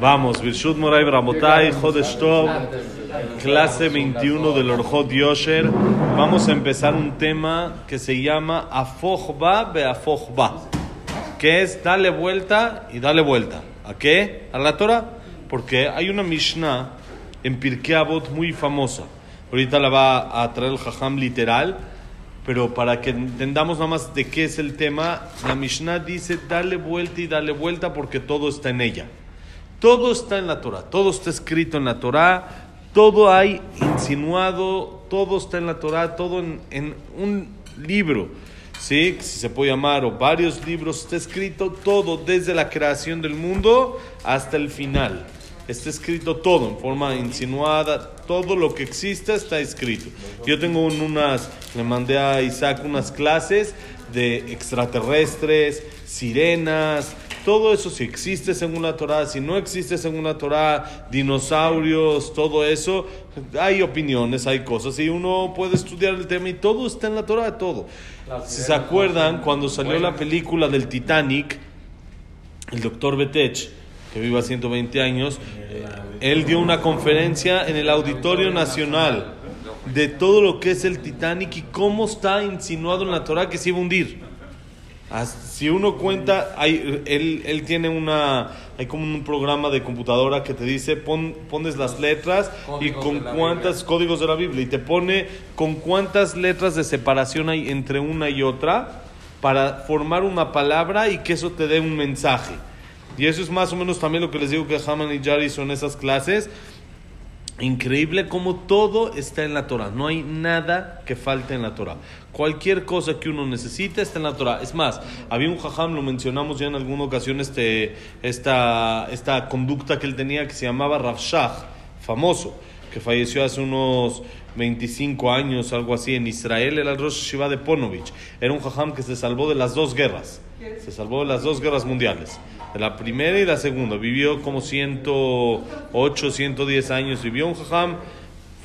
Vamos, Birshut Moray Bramotay, Jodesh clase 21 del Orjot Yosher. Vamos a empezar un tema que se llama Afochba Beafochba, que es dale vuelta y dale vuelta. ¿A qué? A la Torah. Porque hay una Mishnah en Pirkei Avot muy famosa. Ahorita la va a traer el Jajam literal, pero para que entendamos nada más de qué es el tema, la Mishnah dice dale vuelta y dale vuelta porque todo está en ella. Todo está en la Torah, todo está escrito en la Torah, todo hay insinuado, todo está en la Torah, todo en, un libro, ¿sí? Si se puede llamar, o varios libros, está escrito todo, desde la creación del mundo hasta el final. Está escrito todo en forma insinuada, todo lo que existe está escrito. Yo tengo unas, le mandé a Isaac unas clases de extraterrestres, sirenas, todo eso, si existe según la Torah, si no existe según la Torah, dinosaurios, todo eso, hay opiniones, hay cosas, y uno puede estudiar el tema y todo está en la Torah, todo. Si se acuerdan, cuando salió la película del Titanic, el doctor Betech, que vive a 120 años, él dio una conferencia en el Auditorio Nacional de todo lo que es el Titanic y cómo está insinuado en la Torah que se iba a hundir. Si uno cuenta, hay, él, él, tiene una, hay como un programa de computadora que te dice, pon, pones las letras y con cuántos códigos de la Biblia y te pone con cuántas letras de separación hay entre una y otra para formar una palabra y que eso te dé un mensaje. Y eso es más o menos también lo que les digo que Haman y Jari son esas clases. Increíble como todo está en la Torah. No hay nada que falte en la Torah. Cualquier cosa que uno necesite está en la Torah. Es más, había un jajam, lo mencionamos ya en alguna ocasión, este, esta, esta conducta que él tenía que se llamaba Rav Shach, famoso, que falleció hace unos 25 años, algo así, en Israel. El Rosh Shiva de Ponovich. Era un jajam que se salvó de las dos guerras. Se salvó de las dos guerras mundiales. La primera y la segunda. Vivió como 108, 110 años. Vivió un jajam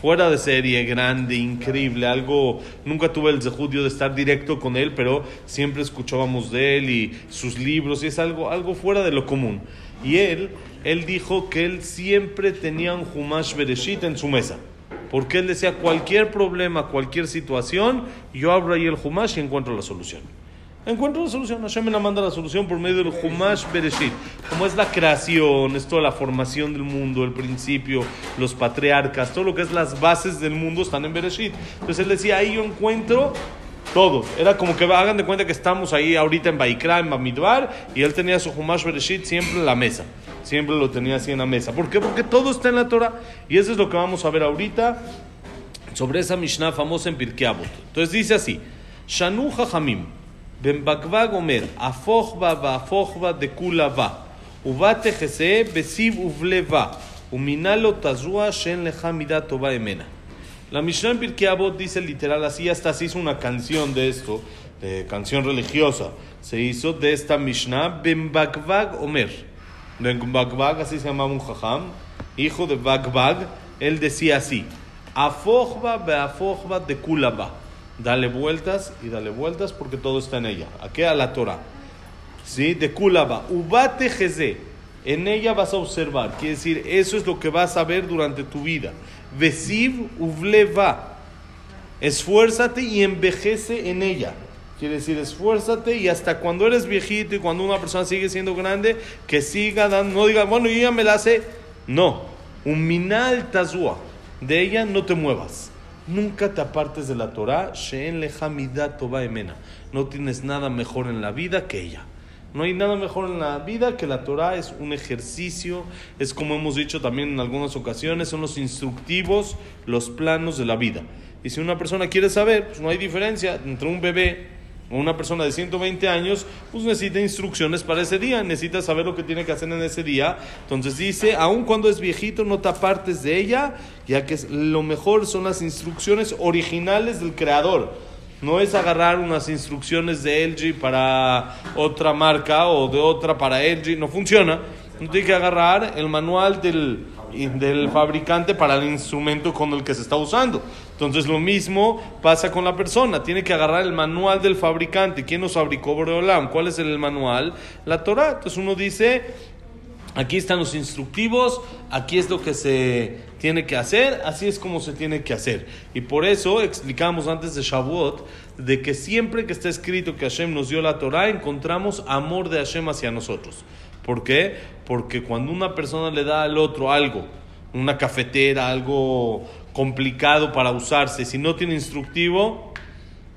fuera de serie, grande, increíble, algo, nunca tuve el sejudio de estar directo con él, pero siempre escuchábamos de él y sus libros, y es algo, algo fuera de lo común. Y él, él dijo que él siempre tenía un Humash Bereshit en su mesa, porque él decía, cualquier problema, cualquier situación, yo abro ahí el Humash y encuentro la solución encuentro la solución. Hashem me la manda la solución por medio del Humash Bereshit. Como es la creación, es toda la formación del mundo, el principio, los patriarcas, todo lo que es las bases del mundo están en Bereshit. Entonces él decía, ahí yo encuentro todo. Era como que hagan de cuenta que estamos ahí ahorita en Baikra, en Bamidbar, y él tenía su Humash Bereshit siempre en la mesa. Siempre lo tenía así en la mesa. ¿Por qué? Porque todo está en la Torah. Y eso es lo que vamos a ver ahorita sobre esa Mishnah famosa en Pirkei. Entonces dice así, Shanu Hamim. Ben Bakva Gomer, Afojba va Afojba de Kulava, Ubate Jese, Besib Uvleva, Uminalo Tazua Shen Lehamida Toba Emena. La Mishnah en Pirkei Avot dice literal así, hasta se hizo una canción de esto, de canción religiosa, se hizo de esta Mishnah, Ben Bakvag Omer. Ben Bakvag, así se llamaba un jajam, hijo de Bakvag, él decía así, Afojba be Afojba de Kulava. Dale vueltas y dale vueltas porque todo está en ella. ¿A qué? A la Torah. ¿Sí? De Kulaba. Ubate Jeze. En ella vas a observar. Quiere decir, eso es lo que vas a ver durante tu vida. Vesiv Uvleva. Esfuérzate y envejece en ella. Quiere decir, esfuérzate y hasta cuando eres viejito y cuando una persona sigue siendo grande, que siga dando, no diga, bueno, yo ya me la sé. No. Un minal. De ella no te muevas. Nunca te apartes de la Torah, No tienes nada mejor en la vida que ella. No hay nada mejor en la vida que la Torah, es un ejercicio, es como hemos dicho también en algunas ocasiones, son los instructivos, los planos de la vida. Y si una persona quiere saber, pues no hay diferencia entre un bebé una persona de 120 años, pues necesita instrucciones para ese día, necesita saber lo que tiene que hacer en ese día. Entonces dice, aun cuando es viejito, no te apartes de ella, ya que lo mejor son las instrucciones originales del creador. No es agarrar unas instrucciones de LG para otra marca o de otra para LG, no funciona. No tiene que agarrar el manual del, del fabricante para el instrumento con el que se está usando. Entonces lo mismo pasa con la persona, tiene que agarrar el manual del fabricante. ¿Quién nos fabricó Boreolam? ¿Cuál es el manual? La Torah. Entonces uno dice, Aquí están los instructivos, aquí es lo que se tiene que hacer, así es como se tiene que hacer. Y por eso explicamos antes de Shavuot de que siempre que está escrito que Hashem nos dio la Torah, encontramos amor de Hashem hacia nosotros. ¿Por qué? Porque cuando una persona le da al otro algo, una cafetera, algo complicado para usarse, si no tiene instructivo,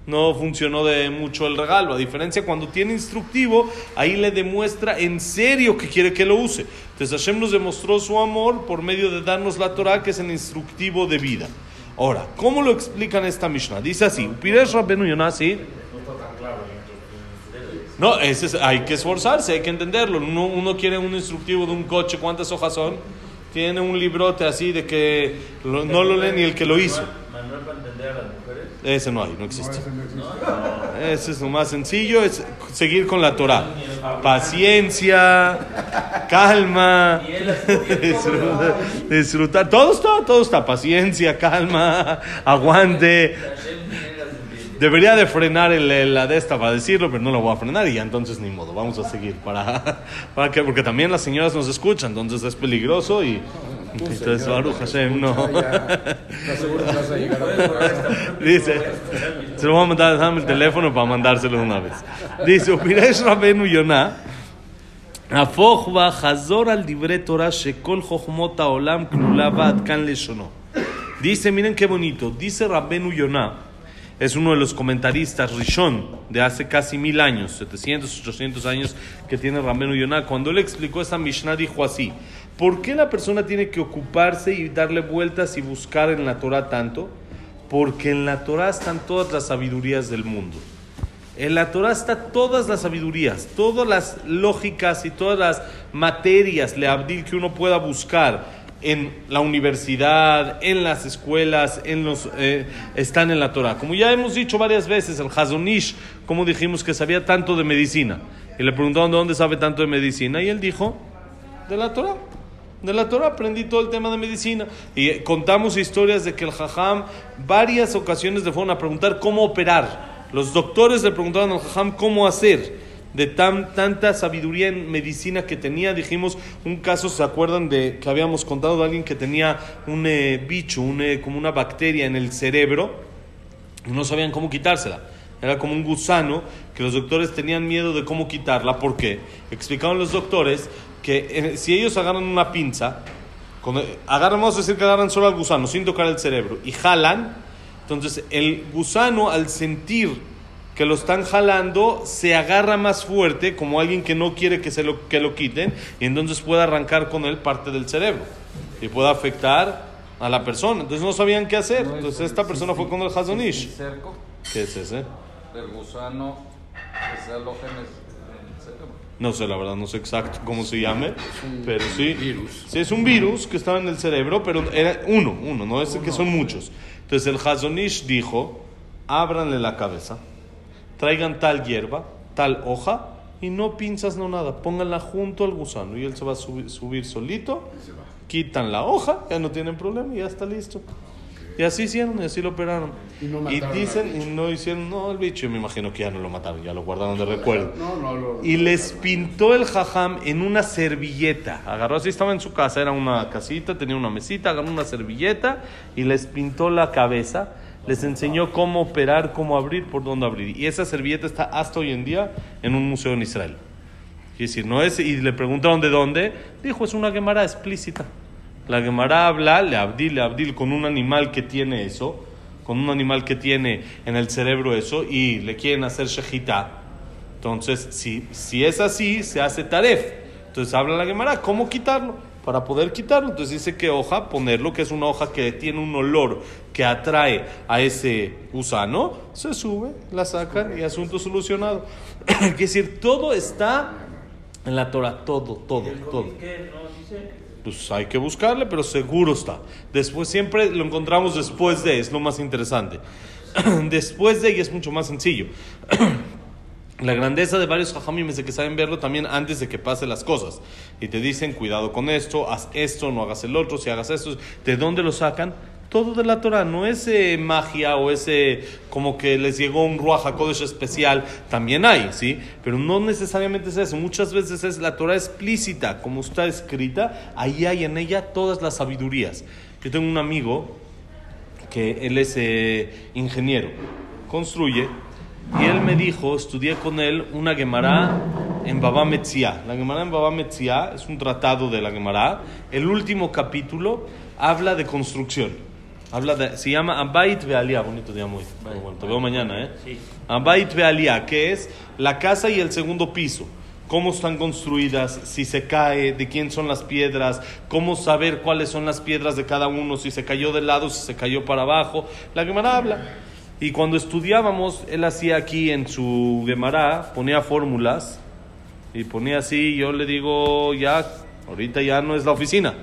no funcionó de mucho el regalo. A diferencia, cuando tiene instructivo, ahí le demuestra en serio que quiere que lo use. Entonces Hashem nos demostró su amor por medio de darnos la Torah, que es el instructivo de vida. Ahora, ¿cómo lo explican esta Mishnah? Dice así, Upiresh Rabbenu Yonah, ¿sí? No, ese es- hay que esforzarse, hay que entenderlo. Uno, uno quiere un instructivo de un coche, ¿cuántas hojas son? Tiene un librote así de que lo- no lo lee ni el que lo hizo. Manuel para entender a las mujeres. Ese no hay, no existe. Ese es lo más sencillo, es seguir con la Torah. Paciencia, calma, disfrutar, disfrutar. Todo está, todo está. Paciencia, calma, aguante. Debería de frenar el, el- la de esta para decirlo, pero no lo voy a frenar y ya entonces ni modo, vamos a seguir para, para que, porque también las señoras nos escuchan, entonces es peligroso y entonces Baruch Hashem no. ¿Estás seguro que vas a llegar a Dice, se lo voy a mandar, dame el teléfono para mandárselo de una vez. Dice, Upiresh Rabenu Yonah, הפוך בה חזור על דברי תורה שכל חוכמות העולם כלולה בה עד כאן לשונו. Dice, miren qué bonito, dice Rabbenu Yonah, es uno de los comentaristas Rishon de hace casi mil años, 700, 800 años que tiene Rabbenu Yonah. Cuando él explicó esta Mishnah dijo así, ¿por qué la persona tiene que ocuparse y darle vueltas y buscar en la Torah tanto? Porque en la Torah están todas las sabidurías del mundo. En la Torah está todas las sabidurías, todas las lógicas y todas las materias, le abdil que uno pueda buscar en la universidad, en las escuelas, en los, eh, están en la Torah. Como ya hemos dicho varias veces, el Hazonish, como dijimos que sabía tanto de medicina, y le preguntaron de dónde sabe tanto de medicina, y él dijo, de la Torah. De la Torah aprendí todo el tema de medicina. Y eh, contamos historias de que el Jajam varias ocasiones le fueron a preguntar cómo operar. Los doctores le preguntaron al Jajam cómo hacer. De tan, tanta sabiduría en medicina que tenía, dijimos un caso, ¿se acuerdan de que habíamos contado de alguien que tenía un eh, bicho, un, eh, como una bacteria en el cerebro? y no sabían cómo quitársela. Era como un gusano que los doctores tenían miedo de cómo quitarla. ¿Por qué? Explicaban los doctores que eh, si ellos agarran una pinza, cuando, agarran, vamos a decir que agarran solo al gusano sin tocar el cerebro y jalan, entonces el gusano al sentir que lo están jalando se agarra más fuerte como alguien que no quiere que se lo, que lo quiten y entonces puede arrancar con él parte del cerebro y puede afectar a la persona. Entonces no sabían qué hacer. Entonces esta persona fue con el Hazonish. cerco ¿Qué es ese? del gusano que se aloja en el, el cerebro. No sé, la verdad, no sé exacto cómo se llame, pero sí. Sí, es un virus que estaba en el cerebro, pero era uno, uno, no es que son muchos. Entonces el Hazonish dijo, ábranle la cabeza, traigan tal hierba, tal hoja, y no pinzas, no nada, pónganla junto al gusano y él se va a subir, subir solito, quitan la hoja, ya no tienen problema y ya está listo. Y así hicieron, y así lo operaron. Y no Y dicen, y no hicieron, no, el bicho, yo me imagino que ya no lo mataron, ya lo guardaron de recuerdo. No, no, lo- Y les pintó el jajam en una servilleta. Agarró así, estaba en su casa, era una casita, tenía una mesita, agarró una servilleta y les pintó la cabeza. Les enseñó cómo operar, cómo abrir, por dónde abrir. Y esa servilleta está hasta hoy en día en un museo en Israel. Quiere decir, no es, y le preguntaron de dónde. Dijo, es una gemara explícita. La gemara habla, le abdil, le abdil, con un animal que tiene eso, con un animal que tiene en el cerebro eso, y le quieren hacer shejita. Entonces, si, si es así, se hace taref. Entonces habla la Gemara, ¿cómo quitarlo? Para poder quitarlo. Entonces dice que hoja, ponerlo, que es una hoja que tiene un olor que atrae a ese gusano, se sube, la sacan y asunto solucionado. es decir, todo está en la Torah, todo, todo, todo. Pues hay que buscarle, pero seguro está. Después siempre lo encontramos después de, es lo más interesante. después de, y es mucho más sencillo. La grandeza de varios jajamim es de que saben verlo también antes de que pasen las cosas. Y te dicen, cuidado con esto, haz esto, no hagas el otro, si hagas esto. ¿De dónde lo sacan? Todo de la Torah, no es eh, magia o ese como que les llegó un Ruach HaKodesh especial, también hay, ¿sí? Pero no necesariamente es eso, muchas veces es la Torah explícita, como está escrita, ahí hay en ella todas las sabidurías. Yo tengo un amigo que él es eh, ingeniero, construye, y él me dijo, estudié con él una Gemara en Baba Metzia. La Gemara en Baba Metzia es un tratado de la Gemara. El último capítulo habla de construcción. Habla de, se llama Abait Bealia, bonito día muy. Bueno, te veo mañana, ¿eh? Sí. Abait Bealia, que es la casa y el segundo piso. Cómo están construidas, si se cae, de quién son las piedras, cómo saber cuáles son las piedras de cada uno, si se cayó de lado, si se cayó para abajo. La Gemara habla. Y cuando estudiábamos, él hacía aquí en su Gemara, ponía fórmulas y ponía así, yo le digo, ya, ahorita ya no es la oficina,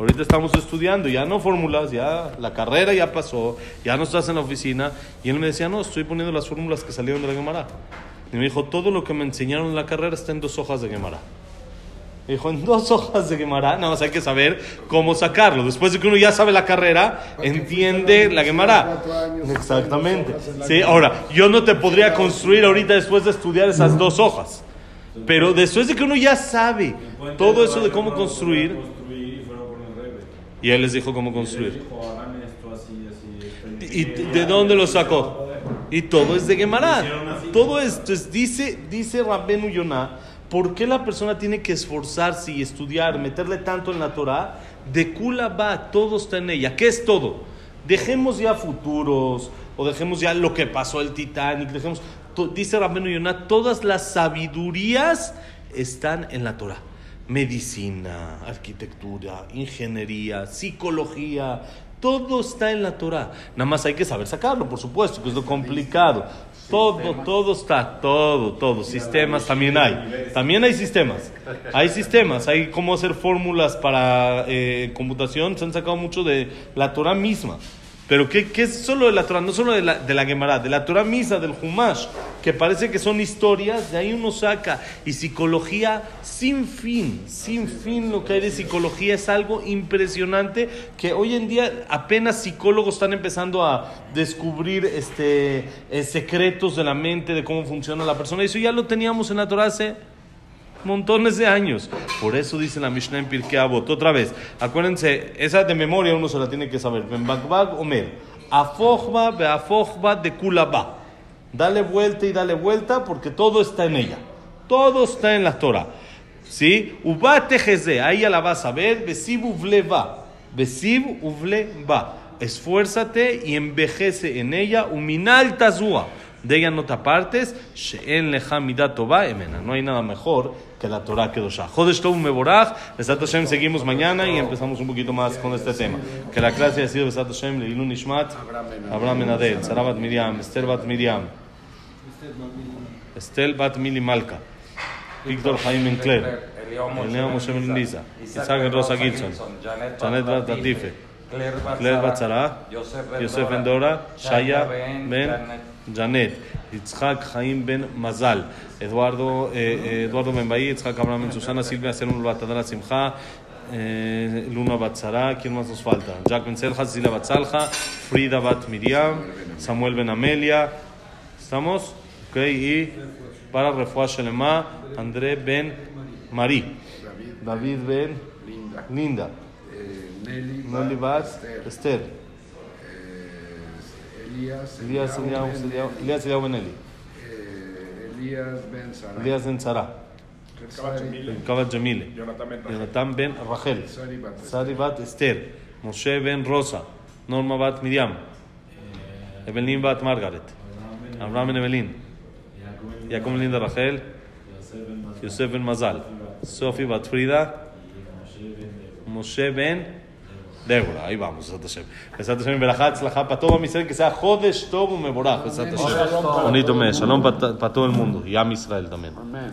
ahorita estamos estudiando, ya no fórmulas, ya la carrera ya pasó, ya no estás en la oficina. Y él me decía, no, estoy poniendo las fórmulas que salieron de la Gemara. Y me dijo, todo lo que me enseñaron en la carrera está en dos hojas de Gemara. Me dijo, en dos hojas de Gemara, nada más hay que saber cómo sacarlo. Después de que uno ya sabe la carrera, entiende la Gemara. Exactamente. Sí, ahora, yo no te podría construir ahorita después de estudiar esas dos hojas. Pero después de que uno ya sabe todo eso de cómo construir, y él les dijo cómo construir. ¿Y de dónde lo sacó? Y todo es de Gemara. Todo esto es, dice, dice Rabbenu Yonah, ¿por qué la persona tiene que esforzarse y estudiar, meterle tanto en la Torah? De Kula va, todo está en ella. ¿Qué es todo? Dejemos ya futuros, o dejemos ya lo que pasó el Titanic, dejemos, dice Rabbenu Yonah, todas las sabidurías están en la Torah. Medicina, arquitectura, ingeniería, psicología, todo está en la Torah. Nada más hay que saber sacarlo, por supuesto, que es lo complicado. Todo, todo está, todo, todo. Sistemas también hay. También hay sistemas. Hay sistemas, hay cómo hacer fórmulas para eh, computación. Se han sacado mucho de la Torah misma. Pero ¿qué, qué es solo de la Torah? No solo de la, de la Gemara, de la Torah misma, del Humash, que parece que son historias, de ahí uno saca. Y psicología sin fin, sin fin lo que hay de psicología es algo impresionante que hoy en día apenas psicólogos están empezando a descubrir este, eh, secretos de la mente, de cómo funciona la persona. Eso ya lo teníamos en la Torah hace montones de años. Por eso dice la Mishnah en Pirkei Avot. Otra vez, acuérdense, esa de memoria uno se la tiene que saber. Ben Bakbak Omer. Afochba beafochba de kulaba. Dale vuelta y dale vuelta porque todo está en ella. Todo está en la Torah. ¿Sí? Ubate jeze, ahí ya la vas a ver. Besiv uvle va. Besiv uvle va. Esfuérzate y envejece en ella. Uminal tazua. De ella no te apartes. No hay nada mejor que la Torah Kedoshah. Jodesh Tov Meborach. Besat Hashem seguimos mañana y empezamos un poquito más con este tema. Que la clase ha sido Besat Hashem, Leilun Ishmat, Abraham Menadel, Sarabat Miriam, Esther Bat Miriam, Estel Bat Mili Malka, Víctor Jaime Encler, Elena Moshe Ben Isaac Rosa Gilson, Janet Bat Latife, Claire Bat Zara, Yosef Ben Dora, Shaya Ben Janet, Yitzhak Jaim Ben Mazal, Eduardo, eh, Eduardo Ben Bahí, Yitzhak Abraham Susana, Silvia Serun Batadara Simcha, eh, Luna Bat Zara, ¿quién más nos falta? Jack Ben Selja, Cecilia Bat Salja, Frida Bat Miriam, Samuel Ben Amelia, ¿estamos? Ok, y para Refuah Shelema, André Ben Marí, David Ben Linda, Linda, eh, Nelly, Nelly Bat Esther, Esther, eh, Elías, Elías Eliyahu Eliyahu- Ben- Eliyahu- Elías Eliyahu Ben Eli, eh, Elías Ben Sara, Elías Ben Tzara, Sari- Kavat Jamile, Jonathan Ben Rachel. Jonathan Ben Rachel, Sari Bat- Sari Bat Esther, Moshe Ben Rosa, Norma Bat Miriam, Evelyn Bat Débora, ahí vamos, Besat Hashem. Besat Hashem, Berajat, para todo mi ser, que sea Jodesh Tov Meborach, Besat Hashem. Bonito mes, Shalom para todo el mundo, y Am Israel también. Amén.